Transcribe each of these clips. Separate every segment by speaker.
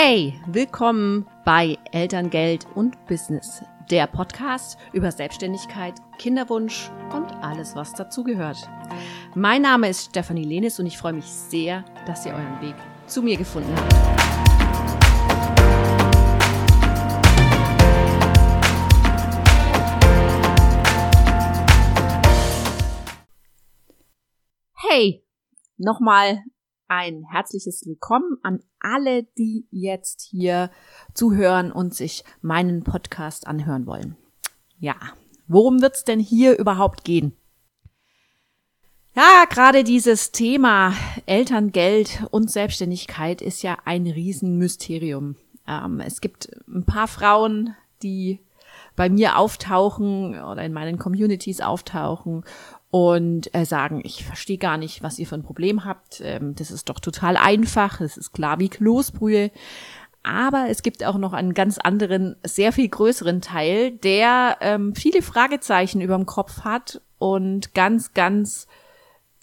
Speaker 1: Hey, willkommen bei Elterngeld und Business, der Podcast über Selbstständigkeit, Kinderwunsch und alles, was dazugehört. Mein Name ist Stefanie Lenis und ich freue mich sehr, dass ihr euren Weg zu mir gefunden habt. Hey, nochmal ein herzliches Willkommen an alle, die jetzt hier zuhören und sich meinen Podcast anhören wollen. Ja, worum wird's denn hier überhaupt gehen? Ja, gerade dieses Thema Elterngeld und Selbstständigkeit ist ja ein Riesenmysterium. Ähm, es gibt ein paar Frauen, die bei mir auftauchen oder in meinen Communities auftauchen und äh, sagen, ich verstehe gar nicht, was ihr für ein Problem habt. Ähm, das ist doch total einfach, das ist klar wie Kloßbrühe. Aber es gibt auch noch einen ganz anderen, sehr viel größeren Teil, der ähm, viele Fragezeichen über dem Kopf hat und ganz, ganz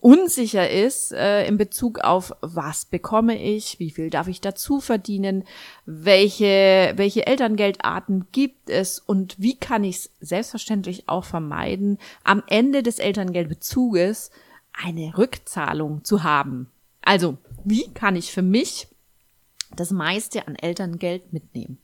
Speaker 1: unsicher ist äh, in Bezug auf, was bekomme ich, wie viel darf ich dazu verdienen, welche, welche Elterngeldarten gibt es und wie kann ich es selbstverständlich auch vermeiden, am Ende des Elterngeldbezuges eine Rückzahlung zu haben. Also, wie kann ich für mich das meiste an Elterngeld mitnehmen?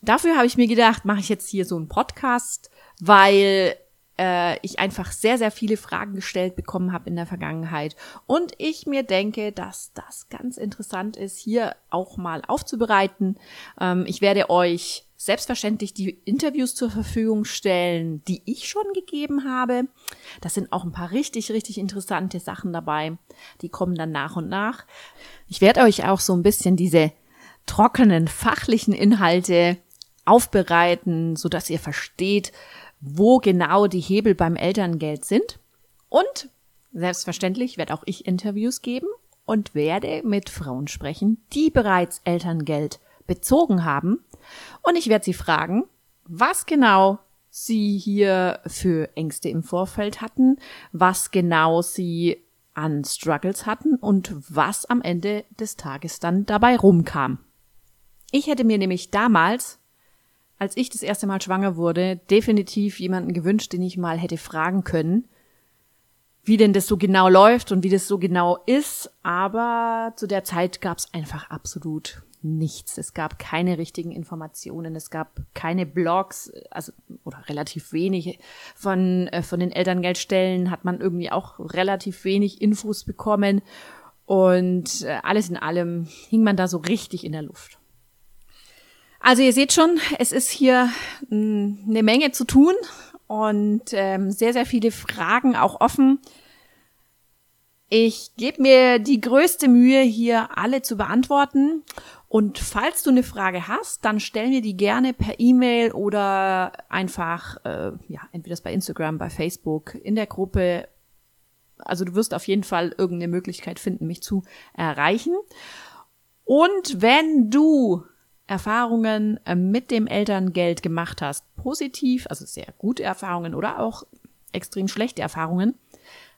Speaker 1: Dafür habe ich mir gedacht, mache ich jetzt hier so einen Podcast, weil äh, ich einfach sehr, sehr viele Fragen gestellt bekommen habe in der Vergangenheit. Und ich mir denke, dass das ganz interessant ist, hier auch mal aufzubereiten. Ähm, ich werde euch selbstverständlich die Interviews zur Verfügung stellen, die ich schon gegeben habe. Das sind auch ein paar richtig, richtig interessante Sachen dabei. Die kommen dann nach und nach. Ich werde euch auch so ein bisschen diese trockenen fachlichen Inhalte aufbereiten, so dass ihr versteht, wo genau die Hebel beim Elterngeld sind. Und selbstverständlich werde auch ich Interviews geben und werde mit Frauen sprechen, die bereits Elterngeld bezogen haben. Und ich werde sie fragen, was genau sie hier für Ängste im Vorfeld hatten, was genau sie an Struggles hatten und was am Ende des Tages dann dabei rumkam. Ich hätte mir nämlich damals als ich das erste Mal schwanger wurde, definitiv jemanden gewünscht, den ich mal hätte fragen können, wie denn das so genau läuft und wie das so genau ist. Aber zu der Zeit gab es einfach absolut nichts. Es gab keine richtigen Informationen, es gab keine Blogs, also oder relativ wenig von äh, von den Elterngeldstellen hat man irgendwie auch relativ wenig Infos bekommen und äh, alles in allem hing man da so richtig in der Luft. Also ihr seht schon, es ist hier hm, eine Menge zu tun und ähm, sehr, sehr viele Fragen auch offen. Ich gebe mir die größte Mühe, hier alle zu beantworten. Und falls du eine Frage hast, dann stell mir die gerne per E-Mail oder einfach, äh, ja, entweder bei Instagram, bei Facebook, in der Gruppe. Also du wirst auf jeden Fall irgendeine Möglichkeit finden, mich zu erreichen. Und wenn du Erfahrungen äh, mit dem Elterngeld gemacht hast, positiv, also sehr gute Erfahrungen oder auch extrem schlechte Erfahrungen,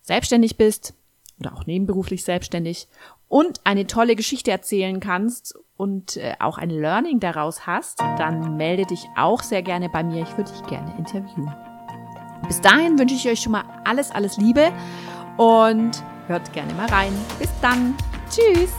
Speaker 1: selbstständig bist oder auch nebenberuflich selbstständig und eine tolle Geschichte erzählen kannst und äh, auch ein Learning daraus hast, dann melde dich auch sehr gerne bei mir. Ich würde dich gerne interviewen. Bis dahin wünsche ich euch schon mal alles, alles Liebe und hört gerne mal rein. Bis dann. Tschüss.